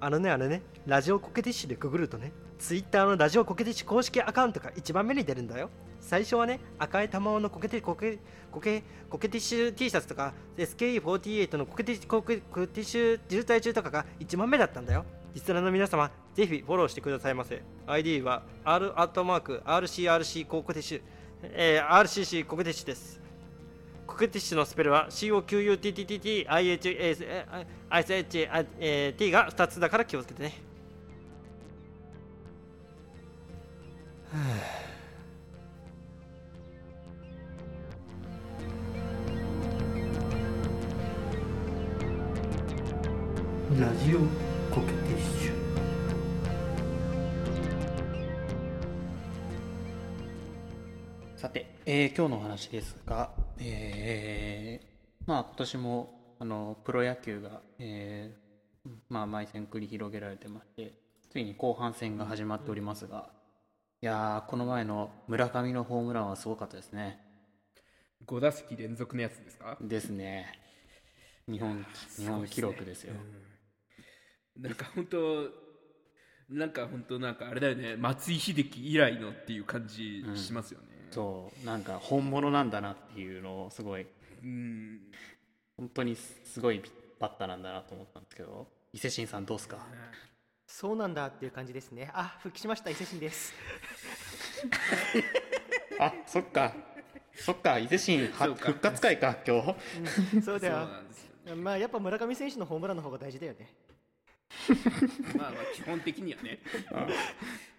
あのねあのねラジオコケティッシュでググるとね Twitter のラジオコケティッシュ公式アカウントが一番目に出るんだよ。最初はね赤い玉緒のコケテコケコケコケティッシュ T シャツとか SKE48 のコケティッシュコケコケティッシュ渋滞中とかが一番目だったんだよ。リスナーの皆様ぜひフォローしてくださいませ。ID は R アットマーク RCRC コケティッシュ、えー、RCC コケティッシュです。コケティッシュのスペルは COQUTTTTIHSHT が2つだから気をつけてね。ラジオコケティッシュさて、えー今日のお話ですが、えーまあ今年もあのプロ野球が、えーまあ毎戦繰り広げられてまして、ついに後半戦が始まっておりますが、いやーこの前の村上のホームランはすごかったですね。5打席連続のやつですか？ですね。日本日本記録ですよ。なんか本当なんか本当なんかあれだよね松井秀喜以来のっていう感じしますよねそうなんか本物なんだなっていうのをすごいうん本当にすごいバッターなんだなと思ったんですけど伊勢神さんどうですか？そうなんだっていう感じですね。あ復帰しました。伊勢神です。あそっか。そっか。伊勢神復活会か今日。そうだよ。そうなんですよまあやっぱ村上選手のホームランの方が大事だよね。まあまあ基本的にはね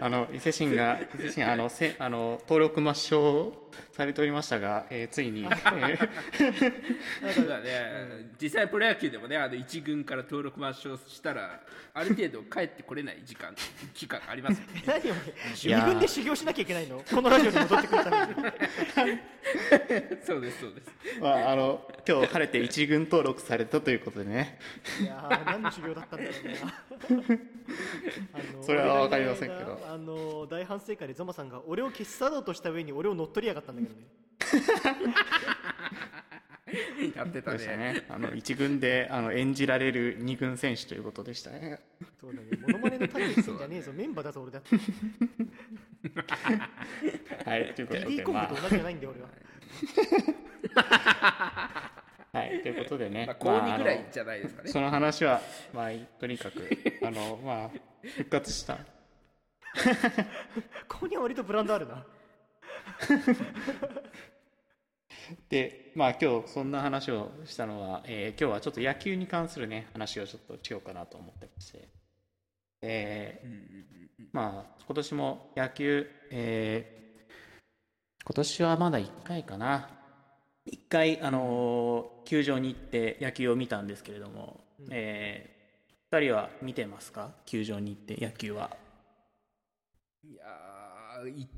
あの伊勢神が伊勢神あのせあの登録抹消されておりましたが、えーついに、えーだからね。実際プロ野球でもねあの1軍から登録抹消したらある程度帰ってこれない時間期間ありますよね。何を自分で修行しなきゃいけないの？このラジオに戻ってくるために。そうですそうです。まあ、あの今日晴れて一軍登録されたということでね。いやー何の修行だったんだろうな。それは分かりませんけど。あの大反省会でゾマさんが俺を消し去ろうとした上に俺を乗っ取りやがったんだけどね。やってたね。ね。あの一軍であの演じられる二軍選手ということでしたね。そうだね。モノマネの種してんじゃねえぞ。メンバーだぞ俺だって。はいということで DD コンまグと同じじゃないんだよ俺は。あ はいということでね、まあ高2ぐらいまあじゃないですかね。あのその話はまあとにかくあのまあ復活した。ここには割とブランドあるな。でまあ今日そんな話をしたのは、えー今日はちょっと野球に関するね話をちょっとしようかなと思ってまして。えーまあ今年も野球、えー今年はまだ1回かな。1回、あのー球場に行って野球を見たんですけれども、え2人は見てますか？球場に行って野球は。いやーい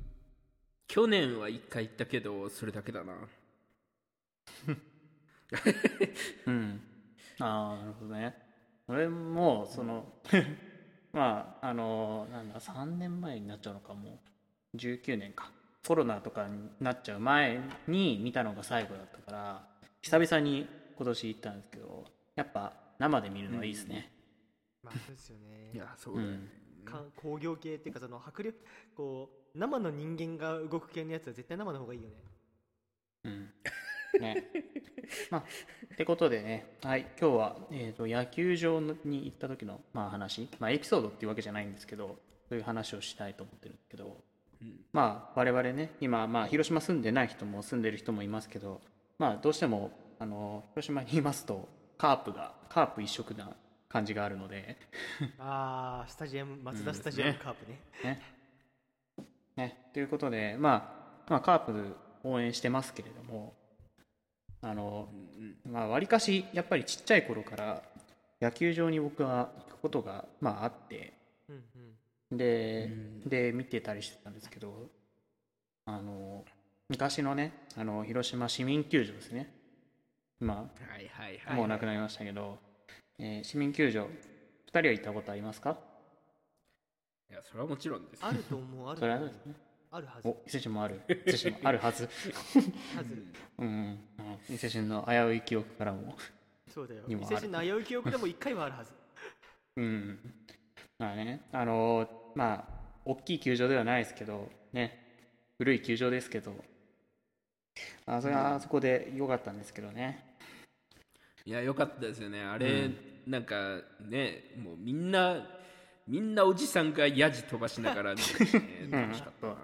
去年は1回行ったけどそれだけだな。うん。ああなるほどね。俺もその まああのなんだ3年前になっちゃうのかもう19年かコロナとかになっちゃう前に見たのが最後だったから久々に今年行ったんですけどやっぱ生で見るのはいいですね。まあそうですよね。いやそうだね。うん、か工業系っていうかその迫力こう生の人間が動く系のやつは絶対生の方がいいよね。うん。ね。まあってことでね。はい。今日は、えー、と野球場に行った時の、まあ、話、まあ、エピソードっていうわけじゃないんですけどそういう話をしたいと思ってるんですけどまあ我々ね今、まあ、広島住んでない人も住んでる人もいますけどまあどうしてもあの広島にいますとカープがカープ一色な感じがあるので。ああスタジアム松田スタジアムカープね,、ね。ね。ということで、まあ、まあカープ応援してますけれどもあのまあわりかしやっぱりちっちゃい頃から野球場に僕は行くことがまああって。うんで,、で見てたりしてたんですけどあの昔のねあの広島市民球場ですね。今はいはいはいもうなくなりましたけど、えー市民球場2人は行ったことありますか？いやそれはもちろんです。あると思うあるそと思う。れはね。あるはず。お伊勢神もある。伊勢神もあるはず。はず。うんうん。伊勢神の危うい記憶からも。そうだよ。にもある。伊勢神の危うい記憶でも1回はあるはず。うんまあねあのまあ大きい球場ではないですけどね古い球場ですけど。あそれはあそこで良かったんですけどね、いや良かったですよね。あれ、うん。なんかねもうみんなみんなおじさんがヤジ飛ばしながら、ね、楽しかったな。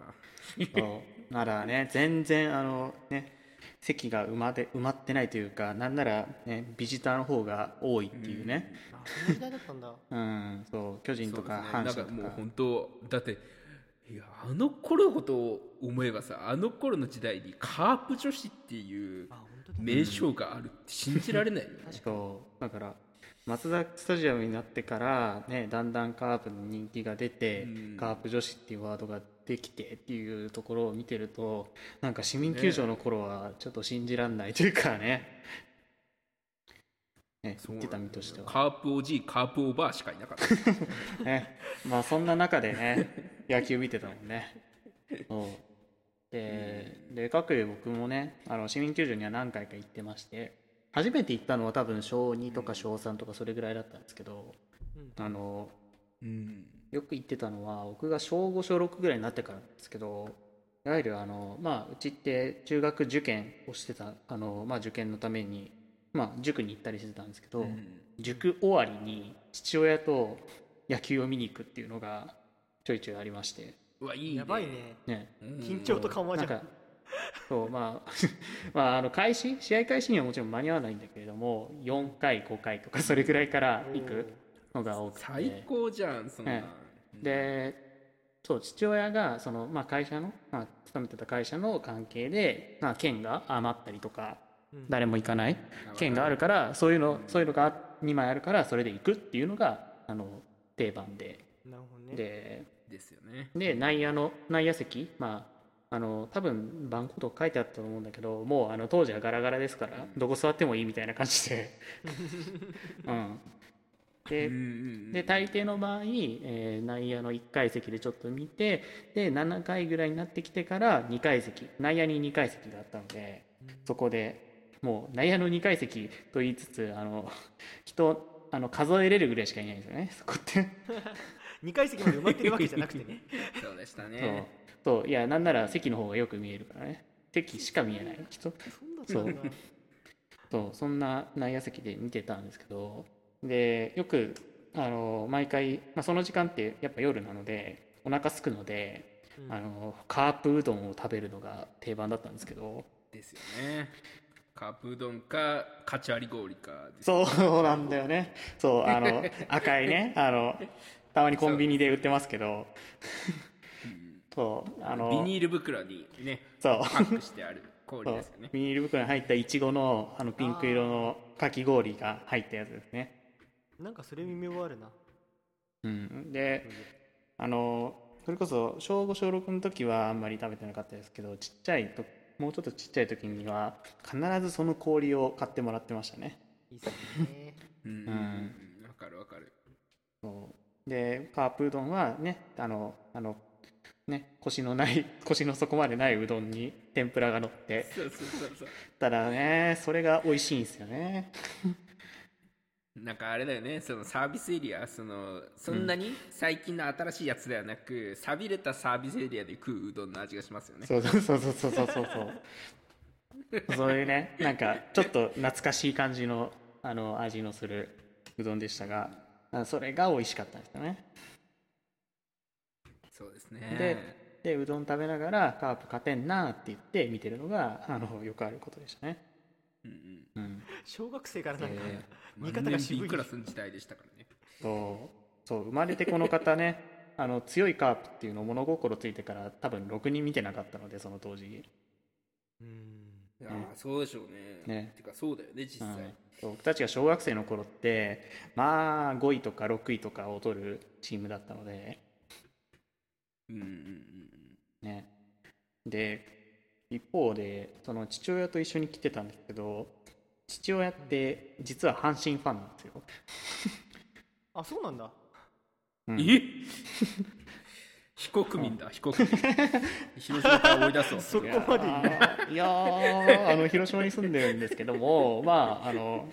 ならね全然あのね席が埋まで埋まってないというかなんなら、ね、ビジターの方が多いっていうね、あそんな時代だったんだ。うんそう巨人とか阪神とか。もう本当だっていやあの頃ほど思えばさあの頃の時代にカープ女子っていう名称があるって信じられないよね、そう。だから松田スタジアムになってから、ね、だんだんカープの人気が出て、うん。カープ女子っていうワードができてっていうところを見てるとなんか市民球場の頃はちょっと信じらんないというかね。ね言ってた身としては、カープおじいカープおばあしかいなかった。ね、まあそんな中でね 野球見てたもんね。そう。でで各有僕もねあの市民球場には何回か行ってまして初めて行ったのは多分小2とか小3とかそれぐらいだったんですけど、あのうんよく行ってたのは僕が小5小6ぐらいになってからなんですけどいわゆるあの、まあ、うちって中学受験をしてたあの、まあ、受験のために、まあ、塾に行ったりしてたんですけど、うん。塾終わりに父親と野球を見に行くっていうのがちょいちょいありまして。うわいいね。やばいね。ね。うん緊張と緩和じゃん。なんかそうまあ まああの開始試合開始にはもちろん間に合わないんだけれども4回5回とかそれぐらいから行くのが多くて。最高じゃんそんな、えでそう父親がその、まあ、会社の、まあ、勤めてた会社の関係で、まあ、券が余ったりとかうん。誰も行かない券があるからそういうのそういうのが2枚あるからそれで行くっていうのがあの定番で。なるほどね。でですよね。で内野の内野席まああの多分番号とか書いてあったと思うんだけどもうあの当時はガラガラですからどこ座ってもいいみたいな感じで、うん、でうんうんで大抵の場合、えー内野の1階席でちょっと見てで7回ぐらいになってきてから2階席。内野に2階席があったのでそこでもう内野の2階席と言いつつあの人あの数えれるぐらいしかいないんですよねそこって。2階席まで埋まってるわけじゃなくてね。そうでしたそう。ねそう。いやなんなら席の方がよく見えるからね。席しか見えない人。そんなったんだそう。そんな内野席で見てたんですけどでよくあの毎回、まあ、その時間ってやっぱ夜なのでお腹空くので、うん。あのカープうどんを食べるのが定番だったんですけど。ですよね。カープうどんかカチャリ氷かですそうなんだよね。そうあの赤いねあのたまにコンビニで売ってますけど。そう。あのビニール袋にねそう。パックしてある氷ですよね。ビニール袋に入ったいちごのあのピンク色のかき氷が入ったやつですねなんかそれ耳覚あるな。うん、であのそれこそ小5小6の時はあんまり食べてなかったですけどちっちゃいともうちょっとちっちゃい時には必ずその氷を買ってもらってましたね。いいっすね。うん。うん。うんわかるわかる。そう。でカープうどんはねあのあのね腰のない 腰の底までないうどんに天ぷらが乗って。そうそうそうそう。ただねそれが美味しいんですよねなんかあれだよねそのサービスエリアそのそんなに最近の新しいやつではなく、寂、うん、れたサービスエリアで食ううどんの味がしますよね。そうそうそうそうそうそうそうそう。いうねなんかちょっと懐かしい感じのあの味のするうどんでしたがそれが美味しかったんですよね。そうですね。ででうどん食べながらカープ勝てんなって言って見てるのがあのよくあることでしたね。うんうん。うん。小学生からなんかえ見方が渋い。クラスの時代でしたからね。そう。そう生まれてこの方ね あの強いカープっていうのを物心ついてから多分ろくに見てなかったのでその当時。うん。いやーそうでしょうね。ね。てかそうだよね実際、うん。僕たちが小学生の頃ってまあ5位とか6位とかを取るチームだったので。うんうんうん。ね。で一方でその父親と一緒に来てたんですけど父親って実は阪神ファンなんですよ、あそうなんだ。うん。え？非国民だ非国民。広島から追い出そうそこまでいやー。いやーあの広島に住んでるんですけども まああの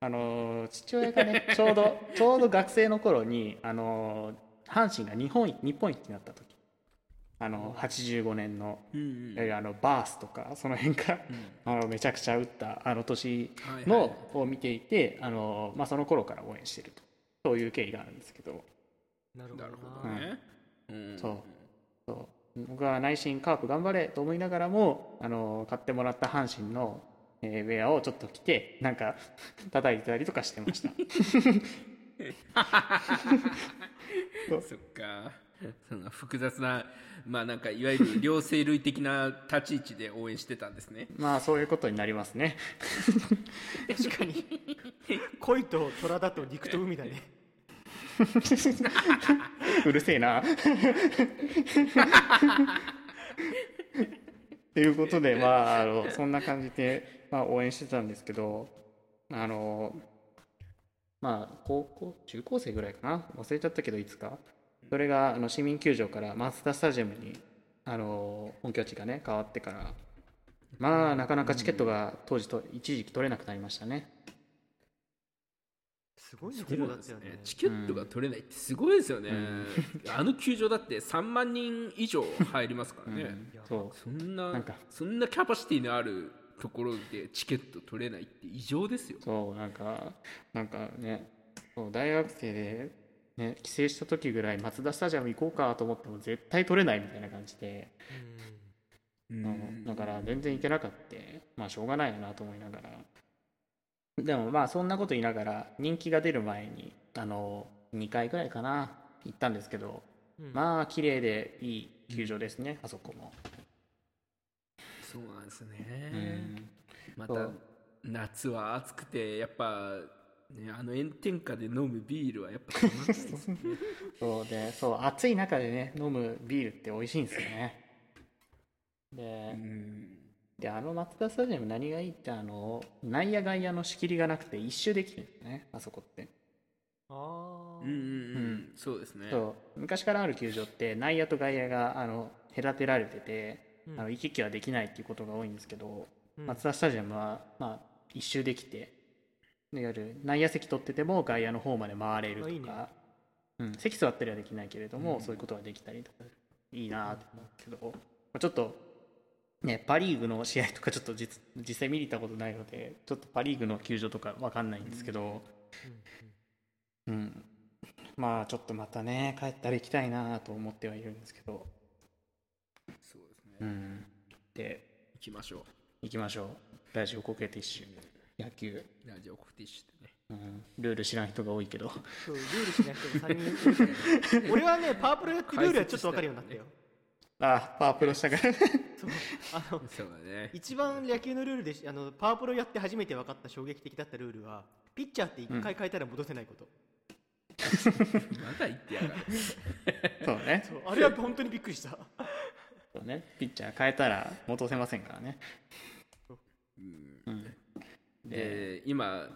あの父親がねちょうどちょうど学生の頃にあの阪神が日本日本一になった時あの85年のうんうん。あのバースとかその辺から、あのめちゃくちゃ打ったあの年の、はいはい。を見ていてあの、まあ、その頃から応援してると。そういう経緯があるんですけど。なるほどな。るほなどね、うん。そう。そう。僕は内心カープ頑張れと思いながらもあの買ってもらった阪神の、えーウェアをちょっと着てなんか 叩いてたりとかしてました。そっか そんな複雑なまあなんかいわゆる両生類的な立ち位置で応援してたんですね。まあそういうことになりますね。確かに。恋と虎だと陸と海だね。うるせえな。ということでまああのそんな感じで、まあ、応援してたんですけどあのまあ高校中高生ぐらいかな？忘れちゃったけどいつかそれがあの市民球場からマツダスタジアムにあの本拠地がね変わってからまあなかなかチケットが当時と一時期取れなくなりましたね。すごいですよねチケットが取れないってすごいですよね、あの球場だって3万人以上入りますからね、そそんななんか。そんなキャパシティのあるところでチケット取れないって異常ですよ。うそうなんかなんかねそう大学生で、ね、帰省した時ぐらいマツダスタジアム行こうかと思っても絶対取れないみたいな感じで、うん。だから全然行けなかった。まあしょうがないよなと思いながら。でもまあそんなこと言いながら人気が出る前にあの2回ぐらいかな行ったんですけど、うん。まあ綺麗でいい球場ですね、あそこも、そうなんですうね、ん。また夏は暑くてやっぱ、ね、あの炎天下で飲むビールはやっぱたまんないですね。そうでそう暑い中でね飲むビールって美味しいんですよね。で,、うん。であのマツダスタジアム何がいいってあの内野外野の仕切りがなくて一周できるんですねあそこって。ああうんうんうんそうですね。そう。昔からある球場って内野と外野があの隔てられてて、うん。あの行き来はできないっていうことが多いんですけど、うん。マツダスタジアムは、まあ、一周できてでいわゆる内野席取ってても外野の方まで回れるとか。あいいね。うん、席座ったりはできないけれども、そういうことができたりとかいいなと思うけど、まあちょっとねパ・リーグの試合とかちょっと実実際見に行ったことないのでちょっとパ・リーグの球場とかわかんないんですけど、うん。まあちょっとまたね帰ったら行きたいなと思ってはいるんですけど、そうですね。うん、で行きましょ行きましょう。ラジオコケティッシュ野球、うラジオコティッシュでね。うん、ルール知らん人が多いけど。そうルールしない人が3人俺はねパワープロやってルールはちょっと分かるようになったよ。あパワープロしたからそうあのそうだね。一番野球のルールでしあのパワープロやって初めて分かった衝撃的だったルールはピッチャーって1回変えたら戻せないこと、まだ言ってやがる。そうね。そうあれは本当にびっくりした。そうね。ピッチャー変えたら戻せませんからねで今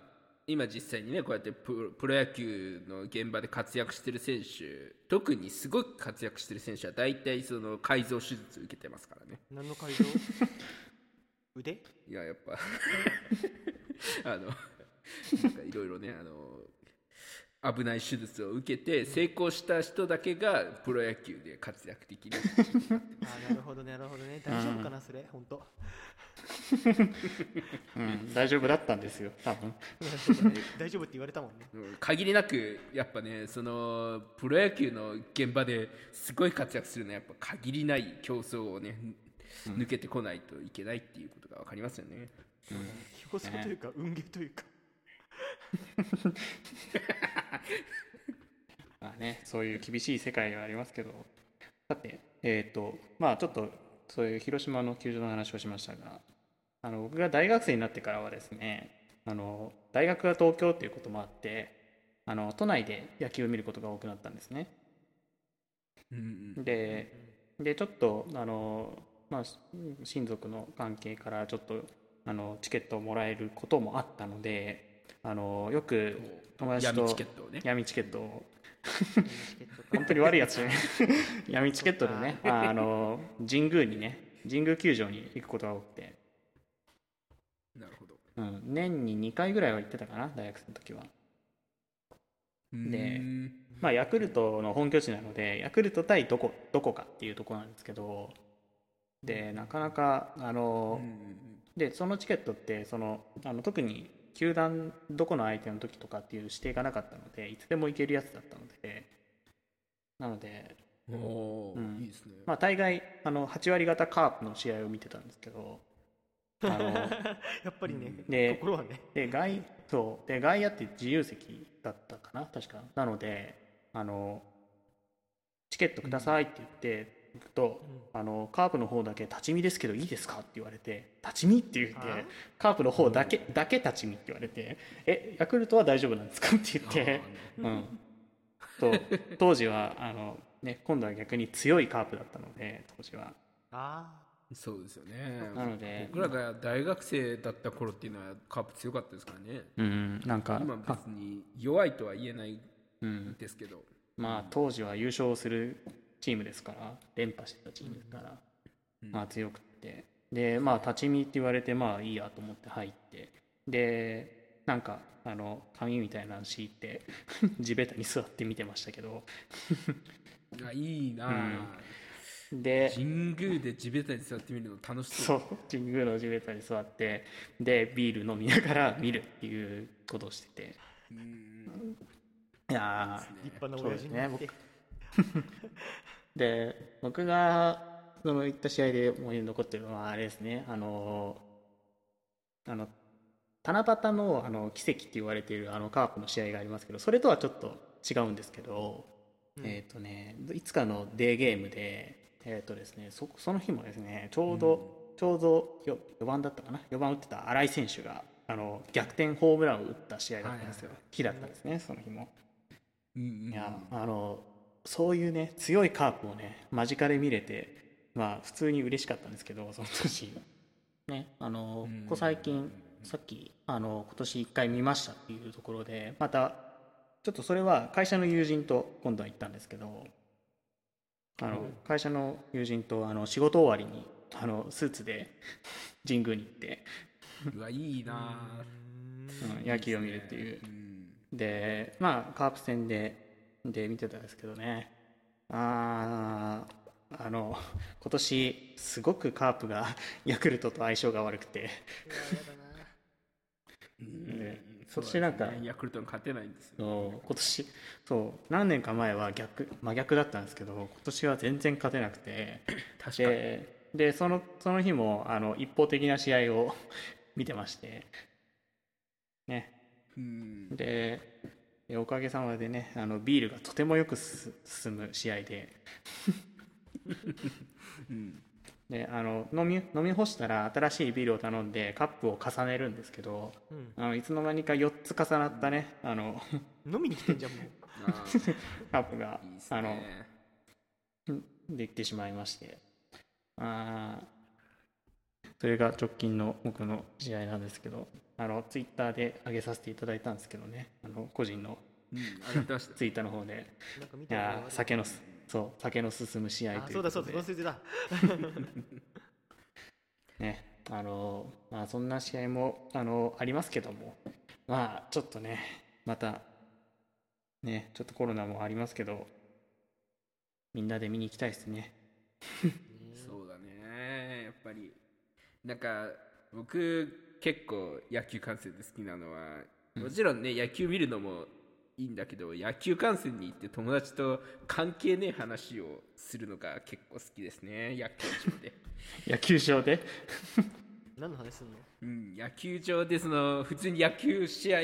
今実際にねこうやってプロプロ野球の現場で活躍してる選手特にすごく活躍してる選手は大体その改造手術受けてますからね。何の改造？腕？いややっぱ あのなんかいろいろねあの危ない手術を受けて成功した人だけがプロ野球で活躍できる。あなるほどなるほどね。大丈夫かなそれ本当。うん、大丈夫だったんですよ多分。大丈夫って言われたもんね。うん限りなくやっぱねそのプロ野球の現場ですごい活躍するのはやっぱ限りない競争をね、抜けてこないといけないっていうことが分かりますよね。競争というか運ゲーというか まあねそういう厳しい世界がありますけど。さてえっ、とまあちょっとそういう広島の球場の話をしましたがあの僕が大学生になってからはですねあの大学が東京っていうこともあってあの都内で野球を見ることが多くなったんですね。うんででちょっとあの、まあ、し親族の関係からちょっとあのチケットをもらえることもあったのであのよく友達と闇チケットをね。闇チケットを。本当に悪いやつ 闇チケットでねああの神宮にね神宮球場に行くことが多くて。なるほど。うん、年に2回ぐらいは行ってたかな大学生の時は。でうん。まあヤクルトの本拠地なのでヤクルト対どこどこかっていうところなんですけどでなかなかあの、でそのチケットってそのあの特に球団どこの相手の時とかっていう指定がなかったのでいつでも行けるやつだったので。なのでおおー、うん。いいですね、まあ大概あの8割方カープの試合を見てたんですけどあの やっぱりね、で心はね。で外そう。で外野って自由席だったかな確か。なのであのチケットくださいって言って行くと、あのカープの方だけ立ち見ですけどいいですかって言われて立ち見って言ってあカープの方だけだけ立ち見って言われてえヤクルトは大丈夫なんですかって言ってうん。と当時はあのね今度は逆に強いカープだったので当時は。あそうですよね。なので僕らが大学生だった頃っていうのはカープ強かったですからね。うんなんか今別に弱いとは言えないうんですけど。まあ当時は優勝するチームですから連覇してたチームですから、まあ強くって。でまあ立ち見って言われてまあいいやと思って入って。でなんかあの紙みたいなの敷いて 地べたに座って見てましたけど。あいいなあ、で神宮で地べたに座ってみるの楽しそう。そう。神宮の地べたに座ってでビール飲みながら見るっていうことをしてて。うん。いやー立派な親父になって、で僕がその行った試合で思い残ってるのはあれですね。あのあの七夕のあの奇跡って言われているあのカープの試合がありますけどそれとはちょっと違うんですけど、えっ、とねいつかのデーゲームでえっ、とですねそその日もですねちょうど、ちょうどよ4番だったかな？4番打ってた新井選手があの逆転ホームランを打った試合だったんですよ、日だったんですねその日も。うんうん。いやあのそういうね強いカープをね間近で見れてまあ普通に嬉しかったんですけどその年ねあのうん。ここ最近さっきあの今年1回見ましたっていうところでまたちょっとそれは会社の友人と今度は行ったんですけどあの会社の友人とあの仕事終わりにあのスーツで神宮に行って、うわいいなあうん野球を見るっていう。うん。でまあカープ戦でで見てたんですけどね。あーあの今年すごくカープが ヤクルトと相性が悪くて。で今年な。ん。かヤクルトに勝てないんですよ。今年そう何年か前は逆真逆だったんですけど今年は全然勝てなくて。確かに。ででそのその日もあの一方的な試合を 見てまして。ね。うん。ででおかげさまでねあのビールがとてもよくす進む試合で。うん。であの飲み飲み干したら新しいビールを頼んでカップを重ねるんですけどうん。あのいつの間にか4つ重なったねあの飲みに来てんじゃんもう。カップがいいっすあのねできてしまいまして。あー。それが直近の僕の試合なんですけどあのツイッターで上げさせていただいたんですけどね。あの個人のうんツイッターの方で。なんか見いや酒のすそう酒の進む試合あというそうだそうだ忘れてたねあのまあそんな試合もあのありますけども。まあちょっとねまたねちょっとコロナもありますけどみんなで見に行きたいですね。そうだねやっぱり。なんか僕結構野球観戦で好きなのはもちろんね野球見るのもいいんだけど野球観戦に行って友達と関係ねえ話をするのが結構好きですね野球場で、野球場で？何の話すんの？うん、野球場でその普通に野球試合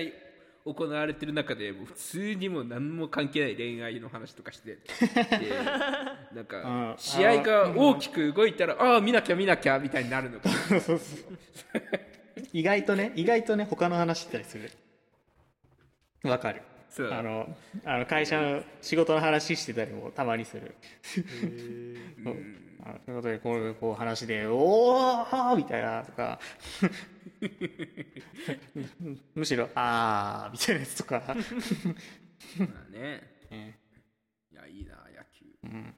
行われてる中でもう普通にもう何も関係ない恋愛の話とかしてでなんか うん。試合が大きく動いたらああ見なきゃ見なきゃみたいになるのが意外とね意外とね他の話したりする。わかる。そうあのあの会社の仕事の話してたりもたまにする。という。ことでこういうこう話で「おー!」みたいなとか。むしろ「あー」みたいなやつとか、まあね。ね いやいいな野球。うん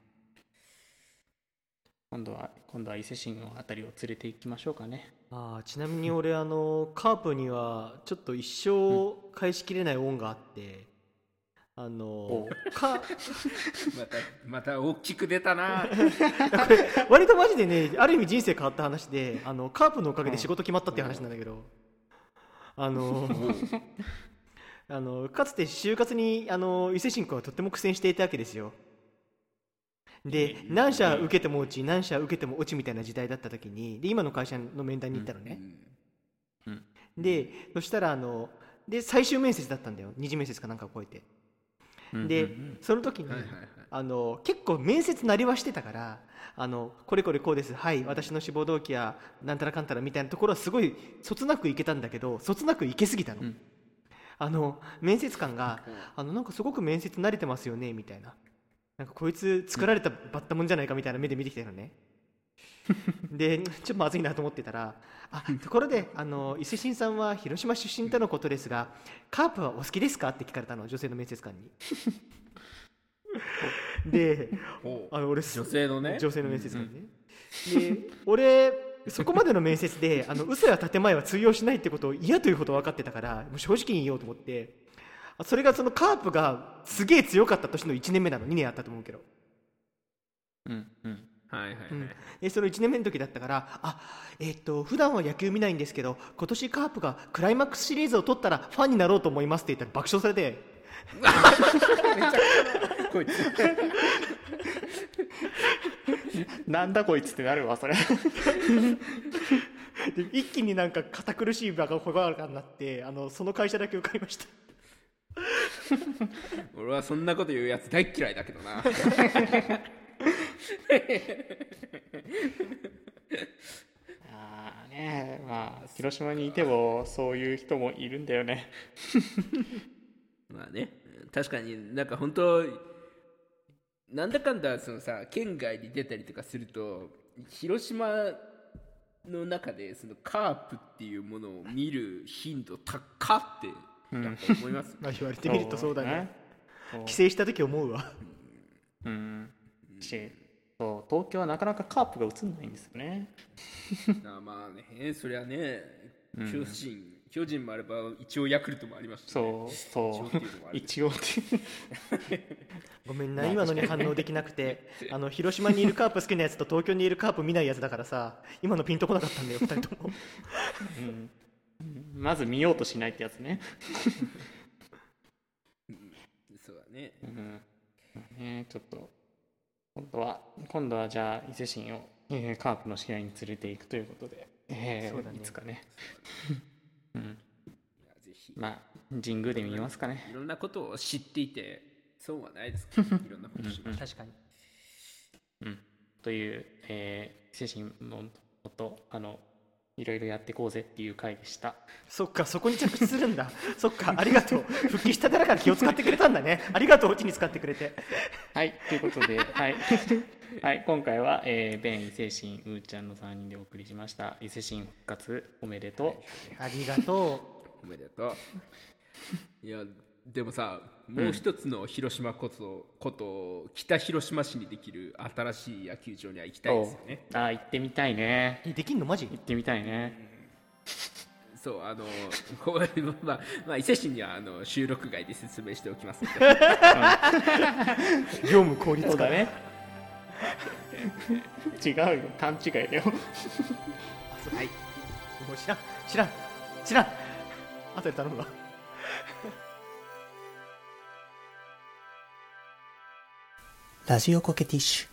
今度は今度は伊勢神のあたりを連れて行きましょうかね。あーちなみに俺あのカープにはちょっと一生返しきれない恩があって、あの またまた大きく出たな。これ割とマジでねある意味人生変わった話であのカープのおかげで仕事決まったっていう話なんだけど、あのあのかつて就活にあの伊勢神君はとっても苦戦していたわけですよで何社受けても落ち何社受けても落ちみたいな時代だった時にで今の会社の面談に行ったのね、うんでそしたらあので最終面接だったんだよ。二次面接かなんかを超えてで、うんうん。その時に、はいはいはい。あの結構面接なりはしてたからあのこれこれこうです。はい私の志望動機やなんたらかんたらみたいなところはすごいそつなくいけたんだけどそつなくいけすぎたの、うん。あの面接官があのなんかすごく面接慣れてますよねみたいななんかこいつ作られたバッタもんじゃないかみたいな目で見てきたのね。でちょっとまずいなと思ってたらあところであの伊勢神さんは広島出身とのことですがカープはお好きですかって聞かれたの女性の面接官に。でおあの俺女性のね。女性の面接官ね、で俺そこまでの面接であの嘘や建前は通用しないってことを嫌ということ分かってたからもう正直に言おうと思ってあそれがそのカープがすげえ強かった年の1年目なの。2年あったと思うけど、うんうん。はいはいはい、うん。でその1年目の時だったからあえっと普段は野球見ないんですけど今年カープがクライマックスシリーズを取ったらファンになろうと思いますって言ったら爆笑されて。こいつ。なんだこいつってなるわそれ。で一気になんか堅苦しい場がほがらかになってあのその会社だけ受かりました 俺はそんなこと言うやつ大っ嫌いだけどな。ああねまあ広島にいてもそういう人もいるんだよね。まあね確かになんか本当なんだかんだそのさ県外に出たりとかすると広島の中でそのカープっていうものを見る頻度高って思います、まあ言われてみるとそうだね。帰省した時思うわ。うん。しそう東京はなかなかカープが映んないんですよね。あまあねそりゃねうん。巨人、巨人もあれば一応ヤクルトもありますしね、そうそう。一応っていうのもある。一応ってごめんな今のに反応できなくて。あの広島にいるカープ好きなやつと東京にいるカープ見ないやつだからさ今のピンとこなかったんだよ2人とも。うんまず見ようとしないってやつね。そうだね。うん。ねちょっと今度は今度はじゃあ伊勢神を、えーカープの試合に連れていくということで、えーそうだね。いつかね、うん、いやぜひ。まあ神宮で見ますかね。いろんなことを知っていて損はないですから いろんなことしましょう確かに。うん、という、えー、精神のもとあのいろいろやっていこうぜっていう回でした。そっかそこに着地するんだ。そっかありがとう。復帰したてだから気を使ってくれたんだね。ありがとううちに使ってくれて。はいということではい、はい、今回は、えー、ベン伊勢神うーちゃんの3人でお送りしました。伊勢神復活おめでとう、ありがと おめでとう。いやでもさもう一つの広島こそこと北広島市にできる新しい野球場には行きたいですよね。あー行ってみたいね。できんのマジ？行ってみたいね。そうあのこう まあ、まあ、伊勢市にはあの収録外で説明しておきます 業務効率化。ね。違うよ。勘違いだよ。はい。もう知らん知らん知らん。後で頼むわラジオコケティッシュ。